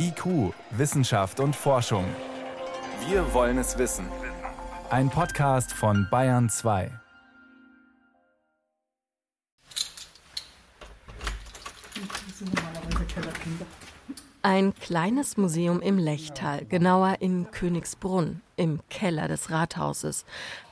IQ, Wissenschaft und Forschung. Wir wollen es wissen. Ein Podcast von Bayern 2. Ein kleines Museum im Lechtal, genauer in Königsbrunn, im Keller des Rathauses.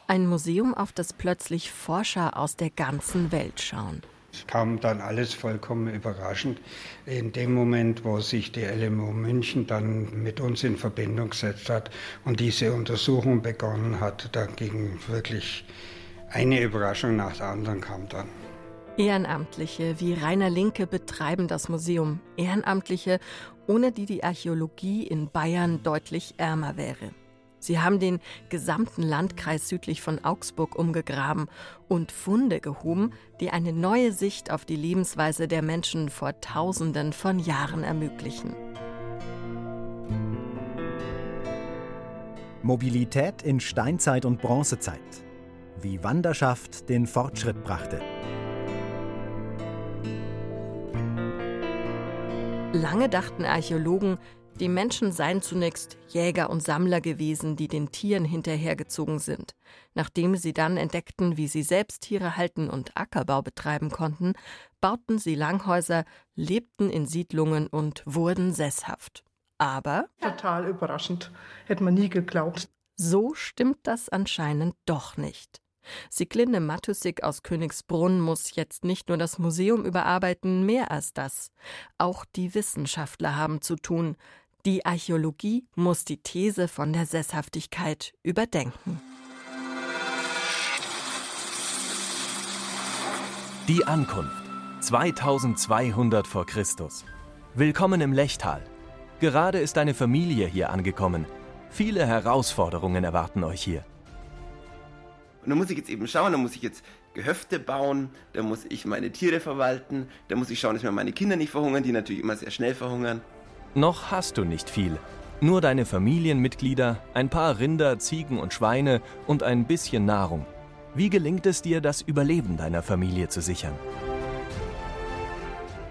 Ein Museum, auf das plötzlich Forscher aus der ganzen Welt schauen. Es kam dann alles vollkommen überraschend. In dem Moment, wo sich die LMU München dann mit uns in Verbindung gesetzt hat und diese Untersuchung begonnen hat, da ging wirklich eine Überraschung nach der anderen kam dann. Ehrenamtliche wie Rainer Linke betreiben das Museum. Ehrenamtliche, ohne die die Archäologie in Bayern deutlich ärmer wäre. Sie haben den gesamten Landkreis südlich von Augsburg umgegraben und Funde gehoben, die eine neue Sicht auf die Lebensweise der Menschen vor Tausenden von Jahren ermöglichen. Mobilität in Steinzeit und Bronzezeit. Wie Wanderschaft den Fortschritt brachte. Lange dachten Archäologen, die Menschen seien zunächst Jäger und Sammler gewesen, die den Tieren hinterhergezogen sind. Nachdem sie dann entdeckten, wie sie selbst Tiere halten und Ackerbau betreiben konnten, bauten sie Langhäuser, lebten in Siedlungen und wurden sesshaft. Aber total überraschend, hätte man nie geglaubt. So stimmt das anscheinend doch nicht. Siglinde Matusik aus Königsbrunn muss jetzt nicht nur das Museum überarbeiten, mehr als das. Auch die Wissenschaftler haben zu tun. Die Archäologie muss die These von der Sesshaftigkeit überdenken. Die Ankunft 2200 vor Christus. Willkommen im Lechtal. Gerade ist eine Familie hier angekommen. Viele Herausforderungen erwarten euch hier. Und da muss ich jetzt eben schauen, da muss ich jetzt Gehöfte bauen, da muss ich meine Tiere verwalten, da muss ich schauen, dass mir meine Kinder nicht verhungern, die natürlich immer sehr schnell verhungern. Noch hast du nicht viel. Nur deine Familienmitglieder, ein paar Rinder, Ziegen und Schweine und ein bisschen Nahrung. Wie gelingt es dir, das Überleben deiner Familie zu sichern?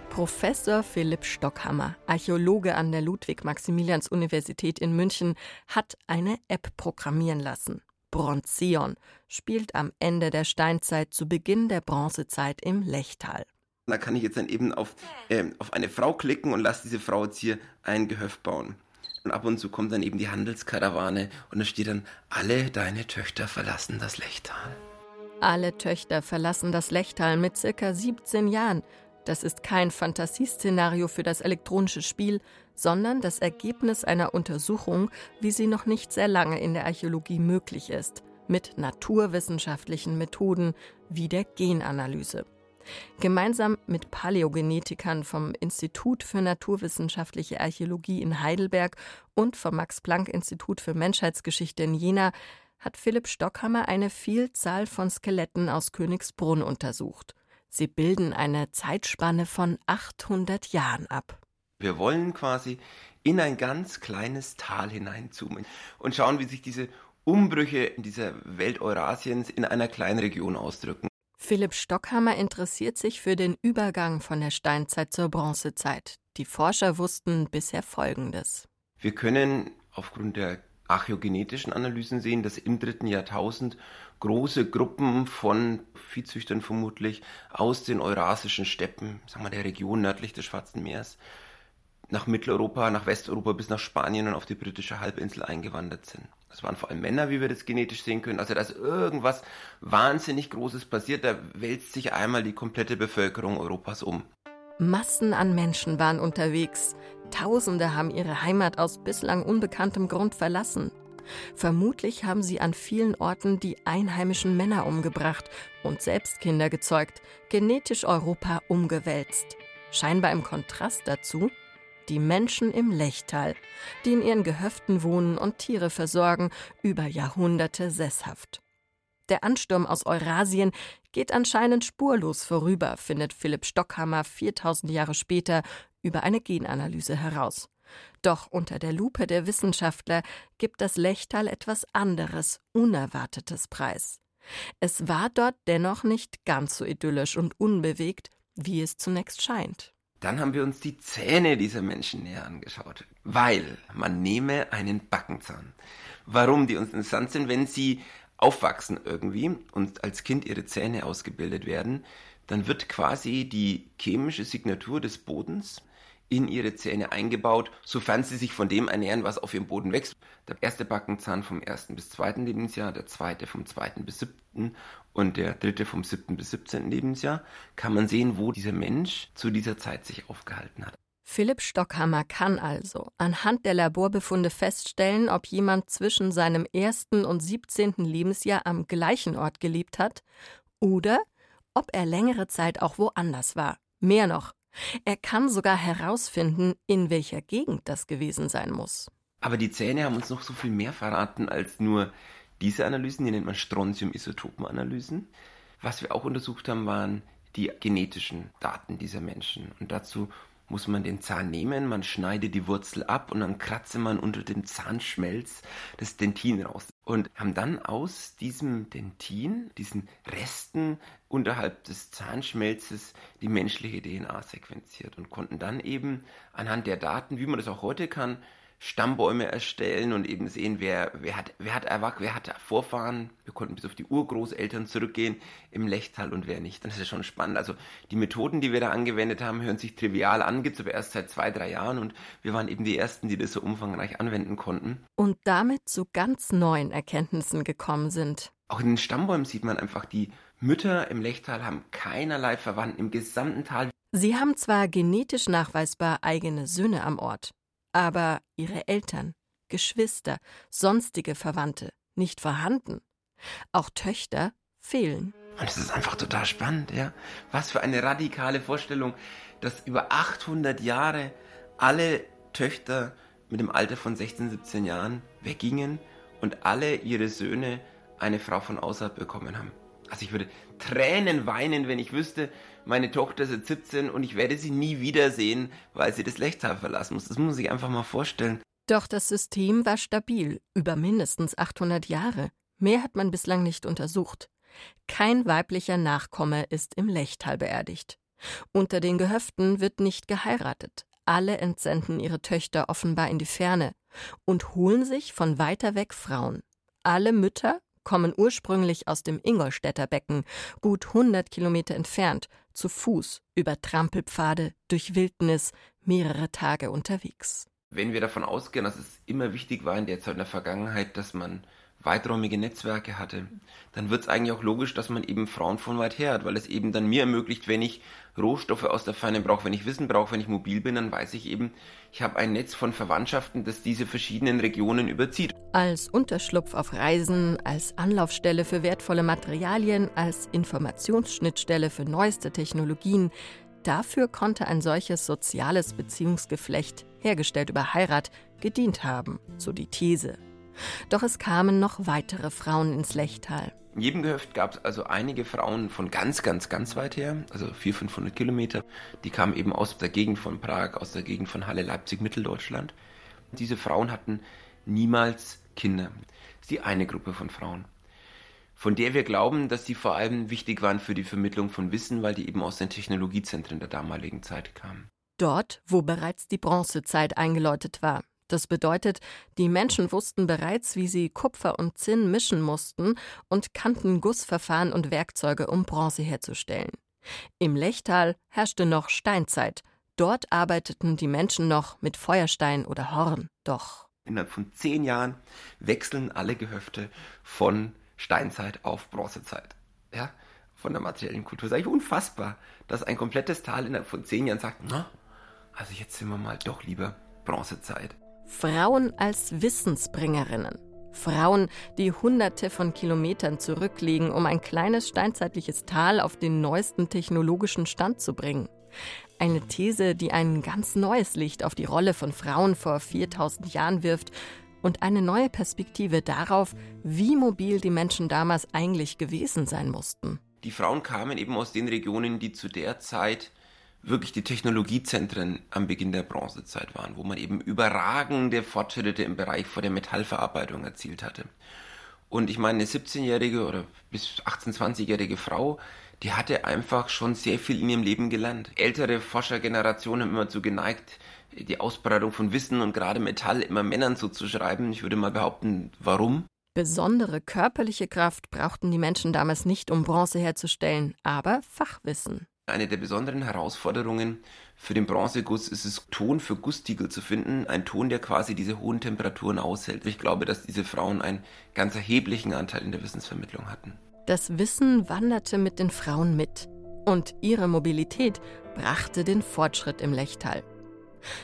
Professor Philipp Stockhammer, Archäologe an der Ludwig-Maximilians-Universität in München, hat eine App programmieren lassen. Bronzeon spielt am Ende der Steinzeit zu Beginn der Bronzezeit im Lechtal. Da kann ich jetzt dann eben auf, äh, auf eine Frau klicken und lasse diese Frau jetzt hier ein Gehöft bauen. Und ab und zu kommt dann eben die Handelskarawane und da steht dann, alle deine Töchter verlassen das Lechtal. Alle Töchter verlassen das Lechtal mit circa 17 Jahren. Das ist kein Fantasieszenario für das elektronische Spiel, sondern das Ergebnis einer Untersuchung, wie sie noch nicht sehr lange in der Archäologie möglich ist, mit naturwissenschaftlichen Methoden wie der Genanalyse. Gemeinsam mit Paläogenetikern vom Institut für naturwissenschaftliche Archäologie in Heidelberg und vom Max-Planck-Institut für Menschheitsgeschichte in Jena hat Philipp Stockhammer eine Vielzahl von Skeletten aus Königsbrunn untersucht. Sie bilden eine Zeitspanne von 800 Jahren ab. Wir wollen quasi in ein ganz kleines Tal hineinzoomen und schauen, wie sich diese Umbrüche in dieser Welt Eurasiens in einer kleinen Region ausdrücken. Philipp Stockhammer interessiert sich für den Übergang von der Steinzeit zur Bronzezeit. Die Forscher wussten bisher Folgendes. Wir können aufgrund der archäogenetischen Analysen sehen, dass im dritten Jahrtausend große Gruppen von Viehzüchtern vermutlich aus den eurasischen Steppen, sagen wir der Region nördlich des Schwarzen Meeres, nach Mitteleuropa, nach Westeuropa bis nach Spanien und auf die britische Halbinsel eingewandert sind. Das waren vor allem Männer, wie wir das genetisch sehen können. Also da ist irgendwas wahnsinnig Großes passiert. Da wälzt sich einmal die komplette Bevölkerung Europas um. Massen an Menschen waren unterwegs. Tausende haben ihre Heimat aus bislang unbekanntem Grund verlassen. Vermutlich haben sie an vielen Orten die einheimischen Männer umgebracht und selbst Kinder gezeugt, genetisch Europa umgewälzt. Scheinbar im Kontrast dazu die Menschen im Lechtal, die in ihren Gehöften wohnen und Tiere versorgen, über Jahrhunderte sesshaft. Der Ansturm aus Eurasien geht anscheinend spurlos vorüber, findet Philipp Stockhammer 4000 Jahre später über eine Genanalyse heraus. Doch unter der Lupe der Wissenschaftler gibt das Lechtal etwas anderes, Unerwartetes preis. Es war dort dennoch nicht ganz so idyllisch und unbewegt, wie es zunächst scheint. Dann haben wir uns die Zähne dieser Menschen näher angeschaut, weil man nehme einen Backenzahn. Warum die uns interessant sind, wenn sie aufwachsen irgendwie und als Kind ihre Zähne ausgebildet werden, dann wird quasi die chemische Signatur des Bodens in ihre Zähne eingebaut, sofern sie sich von dem ernähren, was auf ihrem Boden wächst. Der erste Backenzahn vom ersten bis zweiten Lebensjahr, der zweite vom zweiten bis siebten und der dritte vom siebten bis siebzehnten Lebensjahr, kann man sehen, wo dieser Mensch zu dieser Zeit sich aufgehalten hat. Philipp Stockhammer kann also anhand der Laborbefunde feststellen, ob jemand zwischen seinem ersten und siebzehnten Lebensjahr am gleichen Ort gelebt hat oder ob er längere Zeit auch woanders war. Mehr noch, er kann sogar herausfinden, in welcher Gegend das gewesen sein muss. Aber die Zähne haben uns noch so viel mehr verraten als nur diese Analysen, die nennt man Strontium-Isotopenanalysen. Was wir auch untersucht haben, waren die genetischen Daten dieser Menschen. Und dazu muss man den Zahn nehmen, man schneidet die Wurzel ab und dann kratze man unter dem Zahnschmelz das Dentin raus. Und haben dann aus diesem Dentin, diesen Resten unterhalb des Zahnschmelzes, die menschliche DNA sequenziert und konnten dann eben anhand der Daten, wie man das auch heute kann, Stammbäume erstellen und eben sehen, wer, wer, hat, wer, hat erwacht, wer hat Vorfahren. Wir konnten bis auf die Urgroßeltern zurückgehen im Lechtal und wer nicht. Das ist schon spannend. Also die Methoden, die wir da angewendet haben, hören sich trivial an, gibt es aber erst seit zwei, drei Jahren und wir waren eben die Ersten, die das so umfangreich anwenden konnten. Und damit zu ganz neuen Erkenntnissen gekommen sind. Auch in den Stammbäumen sieht man einfach, die Mütter im Lechtal haben keinerlei Verwandten im gesamten Tal. Sie haben zwar genetisch nachweisbar eigene Söhne am Ort, aber ihre Eltern, Geschwister, sonstige Verwandte nicht vorhanden. Auch Töchter fehlen. Und es ist einfach total spannend, ja. Was für eine radikale Vorstellung, dass über 800 Jahre alle Töchter mit dem Alter von 16, 17 Jahren weggingen und alle ihre Söhne eine Frau von außerhalb bekommen haben. Also ich würde Tränen weinen, wenn ich wüsste, meine Tochter ist jetzt 17 und ich werde sie nie wiedersehen, weil sie das Lechtal verlassen muss. Das muss man sich einfach mal vorstellen. Doch das System war stabil, über mindestens 800 Jahre. Mehr hat man bislang nicht untersucht. Kein weiblicher Nachkomme ist im Lechtal beerdigt. Unter den Gehöften wird nicht geheiratet. Alle entsenden ihre Töchter offenbar in die Ferne und holen sich von weiter weg Frauen. Alle Mütter kommen ursprünglich aus dem Ingolstädter Becken, gut 100 Kilometer entfernt, zu Fuß, über Trampelpfade, durch Wildnis, mehrere Tage unterwegs. Wenn wir davon ausgehen, dass es immer wichtig war in der Zeit in der Vergangenheit, dass man weiträumige Netzwerke hatte, dann wird es eigentlich auch logisch, dass man eben Frauen von weit her hat, weil es eben dann mir ermöglicht, wenn ich Rohstoffe aus der Ferne brauche, wenn ich Wissen brauche, wenn ich mobil bin, dann weiß ich eben, ich habe ein Netz von Verwandtschaften, das diese verschiedenen Regionen überzieht. Als Unterschlupf auf Reisen, als Anlaufstelle für wertvolle Materialien, als Informationsschnittstelle für neueste Technologien, dafür konnte ein solches soziales Beziehungsgeflecht, hergestellt über Heirat, gedient haben, so die These. Doch es kamen noch weitere Frauen ins Lechtal. In jedem Gehöft gab es also einige Frauen von ganz, ganz, ganz weit her, also 400, 500 Kilometer. Die kamen eben aus der Gegend von Prag, aus der Gegend von Halle, Leipzig, Mitteldeutschland. Diese Frauen hatten niemals Kinder. Das ist die eine Gruppe von Frauen, von der wir glauben, dass sie vor allem wichtig waren für die Vermittlung von Wissen, weil die eben aus den Technologiezentren der damaligen Zeit kamen. Dort, wo bereits die Bronzezeit eingeläutet war. Das bedeutet, die Menschen wussten bereits, wie sie Kupfer und Zinn mischen mussten und kannten Gussverfahren und Werkzeuge, um Bronze herzustellen. Im Lechtal herrschte noch Steinzeit. Dort arbeiteten die Menschen noch mit Feuerstein oder Horn. Doch innerhalb von zehn Jahren wechseln alle Gehöfte von Steinzeit auf Bronzezeit. Ja, von der materiellen Kultur. Das ist eigentlich unfassbar, dass ein komplettes Tal innerhalb von zehn Jahren sagt, na, also jetzt sind wir mal doch lieber Bronzezeit. Frauen als Wissensbringerinnen. Frauen, die hunderte von Kilometern zurücklegen, um ein kleines steinzeitliches Tal auf den neuesten technologischen Stand zu bringen. Eine These, die ein ganz neues Licht auf die Rolle von Frauen vor 4000 Jahren wirft und eine neue Perspektive darauf, wie mobil die Menschen damals eigentlich gewesen sein mussten. Die Frauen kamen eben aus den Regionen, die zu der Zeit wirklich die Technologiezentren am Beginn der Bronzezeit waren, wo man eben überragende Fortschritte im Bereich vor der Metallverarbeitung erzielt hatte. Und ich meine, eine 17-jährige oder bis 18-, 20-jährige Frau, die hatte einfach schon sehr viel in ihrem Leben gelernt. Ältere Forschergenerationen haben immer zu geneigt, die Ausbreitung von Wissen und gerade Metall immer Männern zuzuschreiben. Ich würde mal behaupten, warum? Besondere körperliche Kraft brauchten die Menschen damals nicht, um Bronze herzustellen, aber Fachwissen. Eine der besonderen Herausforderungen für den Bronzeguss ist es, Ton für Gusstiegel zu finden, ein Ton, der quasi diese hohen Temperaturen aushält. Ich glaube, dass diese Frauen einen ganz erheblichen Anteil in der Wissensvermittlung hatten. Das Wissen wanderte mit den Frauen mit. Und ihre Mobilität brachte den Fortschritt im Lechtal.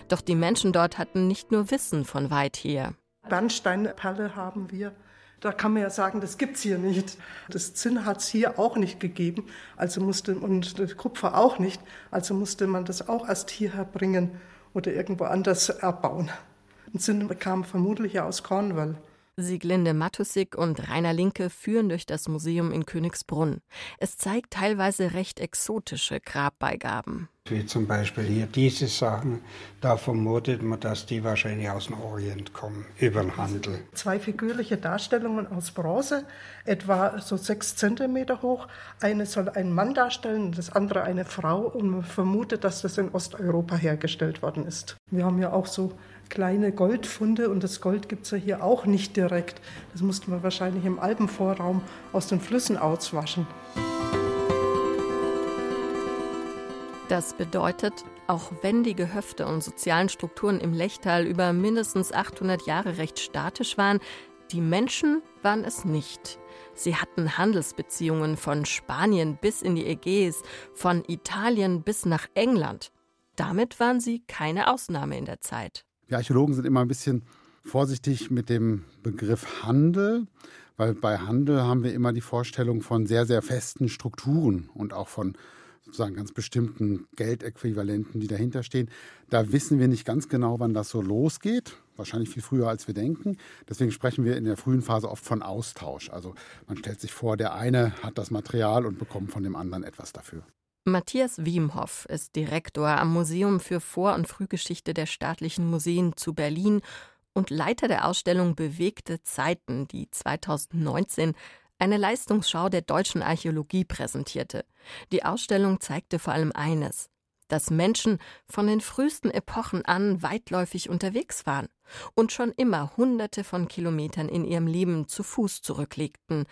Doch die Menschen dort hatten nicht nur Wissen von weit her. Bernsteinperle haben wir. Da kann man ja sagen, das gibt es hier nicht. Das Zinn hat es hier auch nicht gegeben, also musste und das Kupfer auch nicht, also musste man das auch erst hierher bringen oder irgendwo anders erbauen. Und Zinn kam vermutlich aus Cornwall. Sieglinde Matusik und Rainer Linke führen durch das Museum in Königsbrunn. Es zeigt teilweise recht exotische Grabbeigaben. Wie zum Beispiel hier diese Sachen, da vermutet man, dass die wahrscheinlich aus dem Orient kommen, über den Handel. Zwei figürliche Darstellungen aus Bronze, etwa so sechs Zentimeter hoch. Eine soll einen Mann darstellen, das andere eine Frau und man vermutet, dass das in Osteuropa hergestellt worden ist. Wir haben ja auch so kleine Goldfunde und das Gold gibt es ja hier auch nicht direkt. Das musste man wahrscheinlich im Alpenvorraum aus den Flüssen auswaschen. Das bedeutet, auch wenn die Gehöfte und sozialen Strukturen im Lechtal über mindestens 800 Jahre recht statisch waren, die Menschen waren es nicht. Sie hatten Handelsbeziehungen von Spanien bis in die Ägäis, von Italien bis nach England. Damit waren sie keine Ausnahme in der Zeit. Die Archäologen sind immer ein bisschen vorsichtig mit dem Begriff Handel, weil bei Handel haben wir immer die Vorstellung von sehr, sehr festen Strukturen und auch von sozusagen ganz bestimmten Geldäquivalenten, die dahinter stehen. Da wissen wir nicht ganz genau, wann das so losgeht. Wahrscheinlich viel früher, als wir denken. Deswegen sprechen wir in der frühen Phase oft von Austausch. Also man stellt sich vor, der eine hat das Material und bekommt von dem anderen etwas dafür. Matthias Wiemhoff ist Direktor am Museum für Vor- und Frühgeschichte der Staatlichen Museen zu Berlin und Leiter der Ausstellung Bewegte Zeiten, die 2019 eine Leistungsschau der deutschen Archäologie präsentierte. Die Ausstellung zeigte vor allem eines, dass Menschen von den frühesten Epochen an weitläufig unterwegs waren und schon immer Hunderte von Kilometern in ihrem Leben zu Fuß zurücklegten,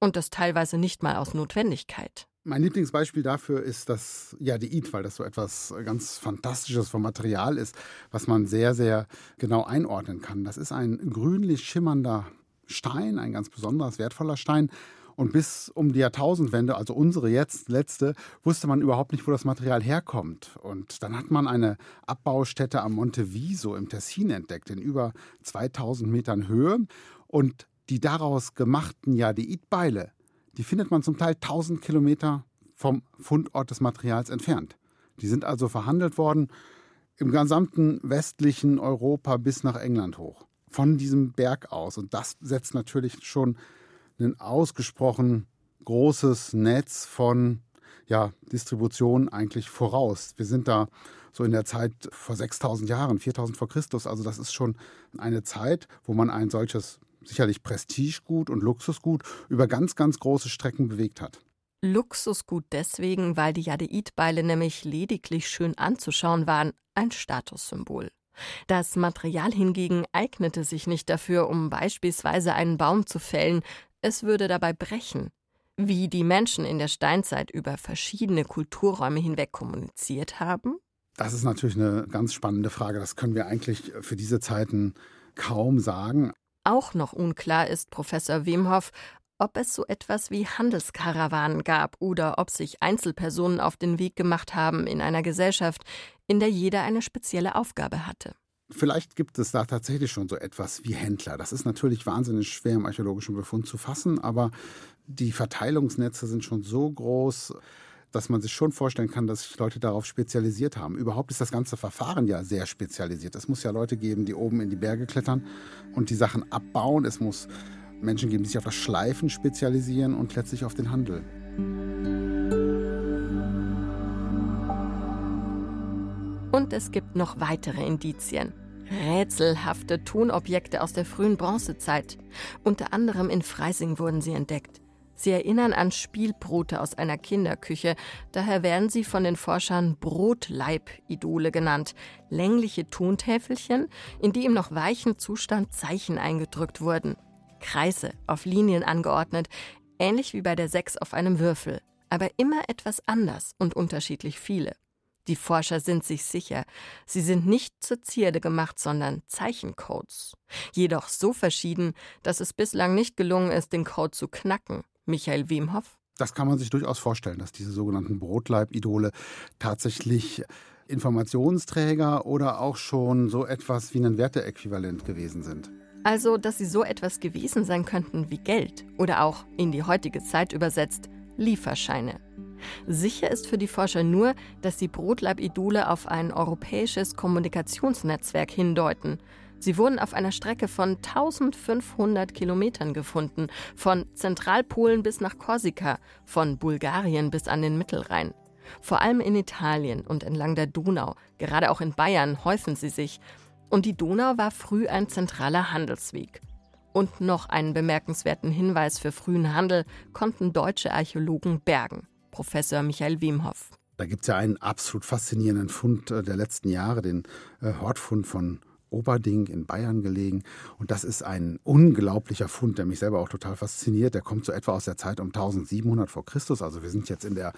und das teilweise nicht mal aus Notwendigkeit. Mein Lieblingsbeispiel dafür ist das Jadeit, weil das so etwas ganz Fantastisches vom Material ist, was man sehr, sehr genau einordnen kann. Das ist ein grünlich schimmernder Stein, ein ganz besonders wertvoller Stein. Und bis um die Jahrtausendwende, also unsere jetzt letzte, wusste man überhaupt nicht, wo das Material herkommt. Und dann hat man eine Abbaustätte am Monte Viso im Tessin entdeckt, in über 2000 Metern Höhe. Und die daraus gemachten Jadeitbeile, die findet man zum Teil 1000 Kilometer vom Fundort des Materials entfernt. Die sind also verhandelt worden im gesamten westlichen Europa bis nach England hoch. Von diesem Berg aus. Und das setzt natürlich schon ein ausgesprochen großes Netz von ja, Distribution eigentlich voraus. Wir sind da so in der Zeit vor 6000 Jahren, 4000 vor Christus. Also das ist schon eine Zeit, wo man ein solches sicherlich Prestigegut und Luxusgut über ganz, ganz große Strecken bewegt hat. Luxusgut deswegen, weil die Jadeitbeile nämlich lediglich schön anzuschauen waren, ein Statussymbol. Das Material hingegen eignete sich nicht dafür, um beispielsweise einen Baum zu fällen, es würde dabei brechen. Wie die Menschen in der Steinzeit über verschiedene Kulturräume hinweg kommuniziert haben? Das ist natürlich eine ganz spannende Frage. Das können wir eigentlich für diese Zeiten kaum sagen. Auch noch unklar ist Professor Wemhoff, ob es so etwas wie Handelskarawanen gab oder ob sich Einzelpersonen auf den Weg gemacht haben in einer Gesellschaft, in der jeder eine spezielle Aufgabe hatte. Vielleicht gibt es da tatsächlich schon so etwas wie Händler. Das ist natürlich wahnsinnig schwer im archäologischen Befund zu fassen, aber die Verteilungsnetze sind schon so groß, dass man sich schon vorstellen kann, dass sich Leute darauf spezialisiert haben. Überhaupt ist das ganze Verfahren ja sehr spezialisiert. Es muss ja Leute geben, die oben in die Berge klettern und die Sachen abbauen. Es muss Menschen geben, die sich auf das Schleifen spezialisieren und letztlich auf den Handel. Und es gibt noch weitere Indizien. Rätselhafte Tonobjekte aus der frühen Bronzezeit. Unter anderem in Freising wurden sie entdeckt. Sie erinnern an Spielbrote aus einer Kinderküche, daher werden sie von den Forschern Brotleib-Idole genannt, längliche Tontäfelchen, in die im noch weichen Zustand Zeichen eingedrückt wurden. Kreise auf Linien angeordnet, ähnlich wie bei der Sechs auf einem Würfel, aber immer etwas anders und unterschiedlich viele. Die Forscher sind sich sicher, sie sind nicht zur Zierde gemacht, sondern Zeichencodes. Jedoch so verschieden, dass es bislang nicht gelungen ist, den Code zu knacken. Michael Wemhoff? Das kann man sich durchaus vorstellen, dass diese sogenannten Brotleib-Idole tatsächlich Informationsträger oder auch schon so etwas wie ein Werteäquivalent gewesen sind. Also, dass sie so etwas gewesen sein könnten wie Geld oder auch in die heutige Zeit übersetzt Lieferscheine. Sicher ist für die Forscher nur, dass die Brotleib-Idole auf ein europäisches Kommunikationsnetzwerk hindeuten. Sie wurden auf einer Strecke von 1500 Kilometern gefunden, von Zentralpolen bis nach Korsika, von Bulgarien bis an den Mittelrhein. Vor allem in Italien und entlang der Donau, gerade auch in Bayern, häufen sie sich. Und die Donau war früh ein zentraler Handelsweg. Und noch einen bemerkenswerten Hinweis für frühen Handel konnten deutsche Archäologen bergen. Professor Michael Wemhoff. Da gibt es ja einen absolut faszinierenden Fund äh, der letzten Jahre, den äh, Hortfund von Oberding in Bayern gelegen. Und das ist ein unglaublicher Fund, der mich selber auch total fasziniert. Der kommt so etwa aus der Zeit um 1700 vor Christus. Also wir sind jetzt in der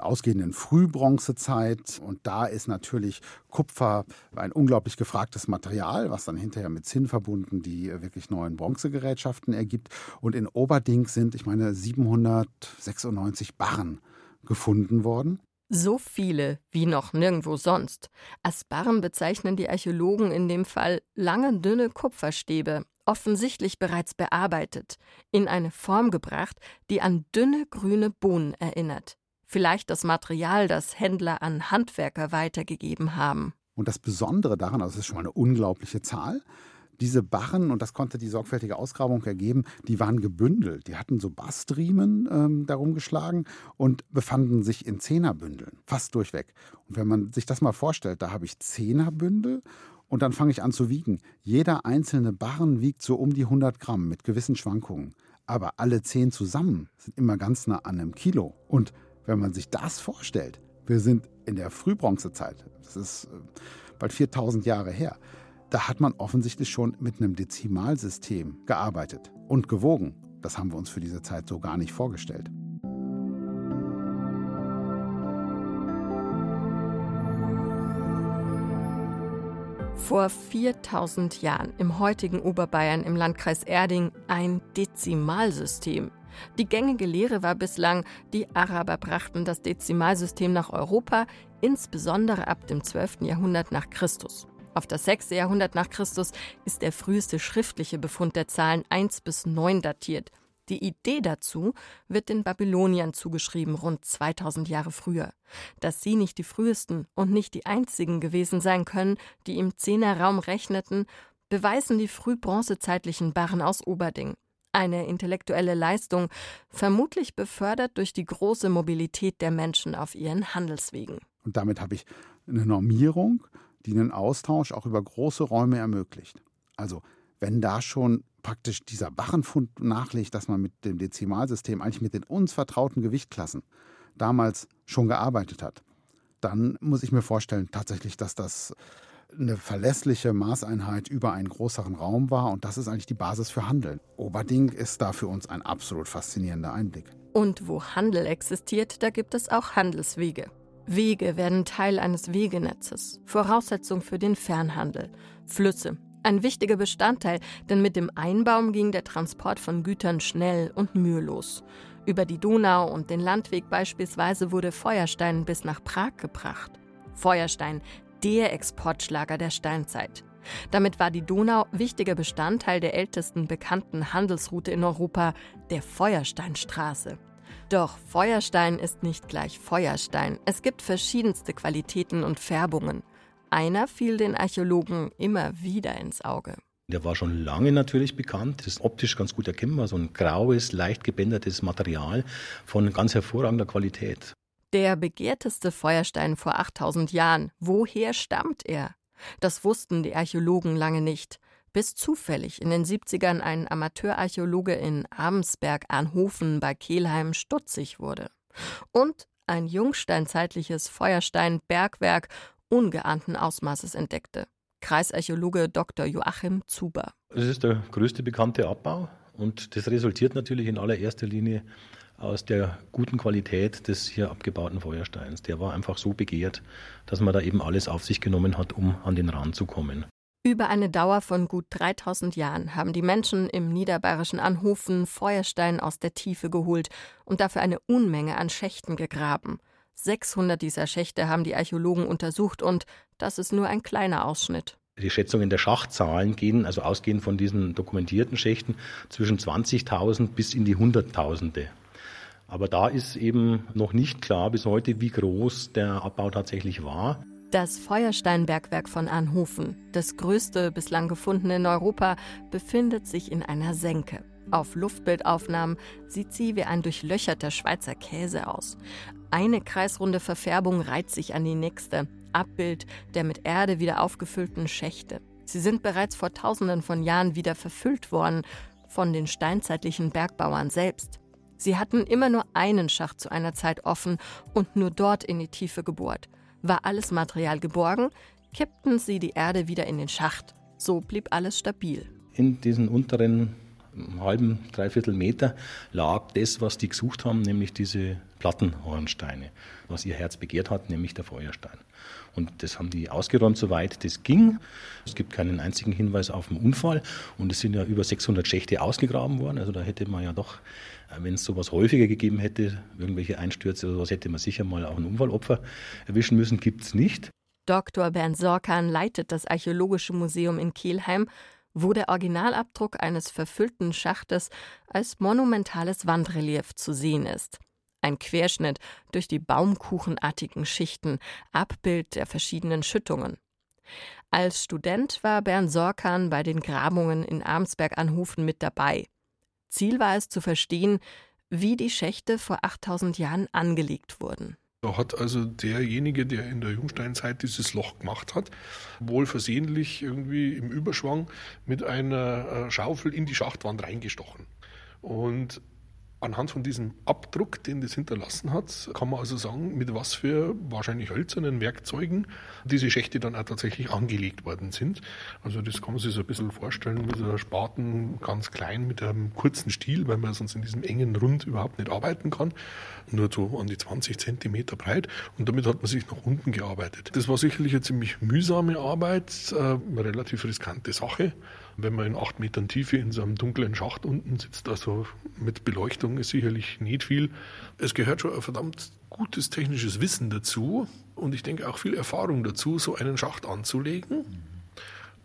ausgehenden Frühbronzezeit. Und da ist natürlich Kupfer ein unglaublich gefragtes Material, was dann hinterher mit Zinn verbunden die wirklich neuen Bronzegerätschaften ergibt. Und in Oberding sind, ich meine, 796 Barren gefunden worden. So viele wie noch nirgendwo sonst. Als Barren bezeichnen die Archäologen in dem Fall lange, dünne Kupferstäbe, offensichtlich bereits bearbeitet, in eine Form gebracht, die an dünne grüne Bohnen erinnert. Vielleicht das Material, das Händler an Handwerker weitergegeben haben. Und das Besondere daran, also es ist schon mal eine unglaubliche Zahl, diese Barren, und das konnte die sorgfältige Ausgrabung ergeben, die waren gebündelt. Die hatten so Bastriemen ähm, darum geschlagen und befanden sich in Zehnerbündeln, fast durchweg. Und wenn man sich das mal vorstellt, da habe ich Zehnerbündel und dann fange ich an zu wiegen. Jeder einzelne Barren wiegt so um die 100 Gramm mit gewissen Schwankungen. Aber alle zehn zusammen sind immer ganz nah an einem Kilo. Und wenn man sich das vorstellt, wir sind in der Frühbronzezeit, das ist äh, bald 4000 Jahre her, da hat man offensichtlich schon mit einem Dezimalsystem gearbeitet und gewogen. Das haben wir uns für diese Zeit so gar nicht vorgestellt. Vor 4000 Jahren im heutigen Oberbayern im Landkreis Erding ein Dezimalsystem. Die gängige Lehre war bislang, die Araber brachten das Dezimalsystem nach Europa, insbesondere ab dem 12. Jahrhundert nach Christus. Auf das 6. Jahrhundert nach Christus ist der früheste schriftliche Befund der Zahlen 1 bis 9 datiert. Die Idee dazu wird den Babyloniern zugeschrieben, rund 2000 Jahre früher. Dass sie nicht die frühesten und nicht die einzigen gewesen sein können, die im Zehnerraum rechneten, beweisen die frühbronzezeitlichen Barren aus Oberding. Eine intellektuelle Leistung, vermutlich befördert durch die große Mobilität der Menschen auf ihren Handelswegen. Und damit habe ich eine Normierung, die einen Austausch auch über große Räume ermöglicht. Also wenn da schon praktisch dieser Bachenfund nachlegt, dass man mit dem Dezimalsystem eigentlich mit den uns vertrauten Gewichtklassen damals schon gearbeitet hat, dann muss ich mir vorstellen tatsächlich, dass das eine verlässliche Maßeinheit über einen größeren Raum war und das ist eigentlich die Basis für Handeln. Oberding ist da für uns ein absolut faszinierender Einblick. Und wo Handel existiert, da gibt es auch Handelswege. Wege werden Teil eines Wegenetzes, Voraussetzung für den Fernhandel. Flüsse, ein wichtiger Bestandteil, denn mit dem Einbaum ging der Transport von Gütern schnell und mühelos. Über die Donau und den Landweg beispielsweise wurde Feuerstein bis nach Prag gebracht. Feuerstein, der Exportschlager der Steinzeit. Damit war die Donau wichtiger Bestandteil der ältesten bekannten Handelsroute in Europa, der Feuersteinstraße. Doch Feuerstein ist nicht gleich Feuerstein. Es gibt verschiedenste Qualitäten und Färbungen. Einer fiel den Archäologen immer wieder ins Auge. Der war schon lange natürlich bekannt. Das ist optisch ganz gut erkennbar. So ein graues, leicht gebändertes Material von ganz hervorragender Qualität. Der begehrteste Feuerstein vor 8000 Jahren. Woher stammt er? Das wussten die Archäologen lange nicht, bis zufällig in den 70ern ein Amateurarchäologe in Abensberg-Arnhofen bei Kelheim stutzig wurde und ein jungsteinzeitliches Feuerstein-Bergwerk ungeahnten Ausmaßes entdeckte. Kreisarchäologe Dr. Joachim Zuber. Es ist der größte bekannte Abbau und das resultiert natürlich in allererster Linie aus der guten Qualität des hier abgebauten Feuersteins. Der war einfach so begehrt, dass man da eben alles auf sich genommen hat, um an den Rand zu kommen. Über eine Dauer von gut 3000 Jahren haben die Menschen im niederbayerischen Anhofen Feuerstein aus der Tiefe geholt und dafür eine Unmenge an Schächten gegraben. 600 dieser Schächte haben die Archäologen untersucht und das ist nur ein kleiner Ausschnitt. Die Schätzungen der Schachtzahlen gehen, also ausgehend von diesen dokumentierten Schächten, zwischen 20.000 bis in die Hunderttausende. Aber da ist eben noch nicht klar bis heute, wie groß der Abbau tatsächlich war. Das Feuersteinbergwerk von Anhofen, das größte bislang gefundene in Europa, befindet sich in einer Senke. Auf Luftbildaufnahmen sieht sie wie ein durchlöcherter Schweizer Käse aus. Eine kreisrunde Verfärbung reiht sich an die nächste. Abbild der mit Erde wieder aufgefüllten Schächte. Sie sind bereits vor tausenden von Jahren wieder verfüllt worden von den steinzeitlichen Bergbauern selbst. Sie hatten immer nur einen Schacht zu einer Zeit offen und nur dort in die Tiefe gebohrt. War alles Material geborgen, kippten sie die Erde wieder in den Schacht. So blieb alles stabil. In diesen unteren halben, dreiviertel Meter lag das, was die gesucht haben, nämlich diese Plattenhornsteine, was ihr Herz begehrt hat, nämlich der Feuerstein. Und das haben die ausgeräumt, soweit das ging. Es gibt keinen einzigen Hinweis auf einen Unfall. Und es sind ja über 600 Schächte ausgegraben worden. Also da hätte man ja doch, äh, wenn es sowas häufiger gegeben hätte, irgendwelche Einstürze oder sowas, hätte man sicher mal auch ein Unfallopfer erwischen müssen. Gibt es nicht. Dr. Bernd Sorkan leitet das Archäologische Museum in Kelheim, wo der Originalabdruck eines verfüllten Schachtes als monumentales Wandrelief zu sehen ist. Ein Querschnitt durch die baumkuchenartigen Schichten, Abbild der verschiedenen Schüttungen. Als Student war Bernd Sorkan bei den Grabungen in Armsberg-Anhofen mit dabei. Ziel war es zu verstehen, wie die Schächte vor 8000 Jahren angelegt wurden. Da hat also derjenige, der in der Jungsteinzeit dieses Loch gemacht hat, wohl versehentlich irgendwie im Überschwang mit einer äh, Schaufel in die Schachtwand reingestochen. Und Anhand von diesem Abdruck, den das hinterlassen hat, kann man also sagen, mit was für wahrscheinlich hölzernen Werkzeugen diese Schächte dann auch tatsächlich angelegt worden sind. Also das kann man sich so ein bisschen vorstellen mit einer Spaten ganz klein, mit einem kurzen Stiel, weil man sonst in diesem engen Rund überhaupt nicht arbeiten kann. Nur so an die 20 Zentimeter breit und damit hat man sich nach unten gearbeitet. Das war sicherlich eine ziemlich mühsame Arbeit, äh, eine relativ riskante Sache wenn man in acht Metern Tiefe in so einem dunklen Schacht unten sitzt, also mit Beleuchtung ist sicherlich nicht viel. Es gehört schon ein verdammt gutes technisches Wissen dazu und ich denke auch viel Erfahrung dazu, so einen Schacht anzulegen,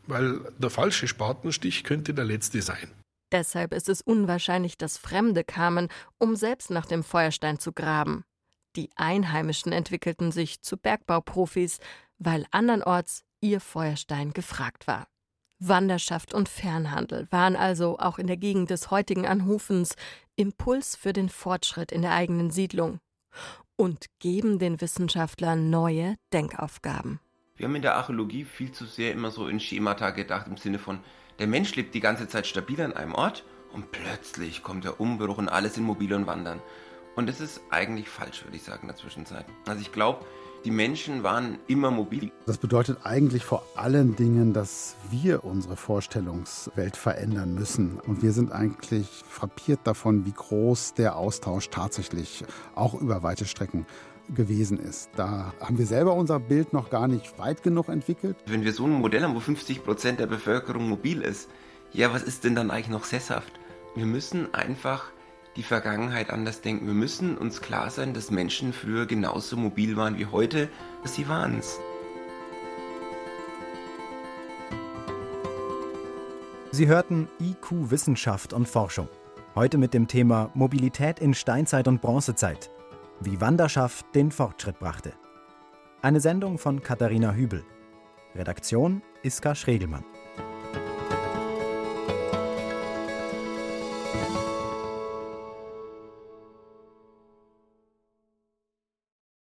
weil der falsche Spatenstich könnte der letzte sein. Deshalb ist es unwahrscheinlich, dass Fremde kamen, um selbst nach dem Feuerstein zu graben. Die Einheimischen entwickelten sich zu Bergbauprofis, weil andernorts ihr Feuerstein gefragt war. Wanderschaft und Fernhandel waren also auch in der Gegend des heutigen Anhofens Impuls für den Fortschritt in der eigenen Siedlung und geben den Wissenschaftlern neue Denkaufgaben. Wir haben in der Archäologie viel zu sehr immer so in Schemata gedacht, im Sinne von, der Mensch lebt die ganze Zeit stabil an einem Ort und plötzlich kommt der Umbruch und alles in Mobil und Wandern. Und das ist eigentlich falsch, würde ich sagen, in der Zwischenzeit. Also ich glaube, die Menschen waren immer mobil. Das bedeutet eigentlich vor allen Dingen, dass wir unsere Vorstellungswelt verändern müssen. Und wir sind eigentlich frappiert davon, wie groß der Austausch tatsächlich auch über weite Strecken gewesen ist. Da haben wir selber unser Bild noch gar nicht weit genug entwickelt. Wenn wir so ein Modell haben, wo 50 Prozent der Bevölkerung mobil ist, ja, was ist denn dann eigentlich noch sesshaft? Wir müssen einfach die Vergangenheit anders denken. Wir müssen uns klar sein, dass Menschen früher genauso mobil waren wie heute. Sie waren es. Sie hörten IQ Wissenschaft und Forschung. Heute mit dem Thema Mobilität in Steinzeit und Bronzezeit. Wie Wanderschaft den Fortschritt brachte. Eine Sendung von Katharina Hübel. Redaktion Iska Schregelmann.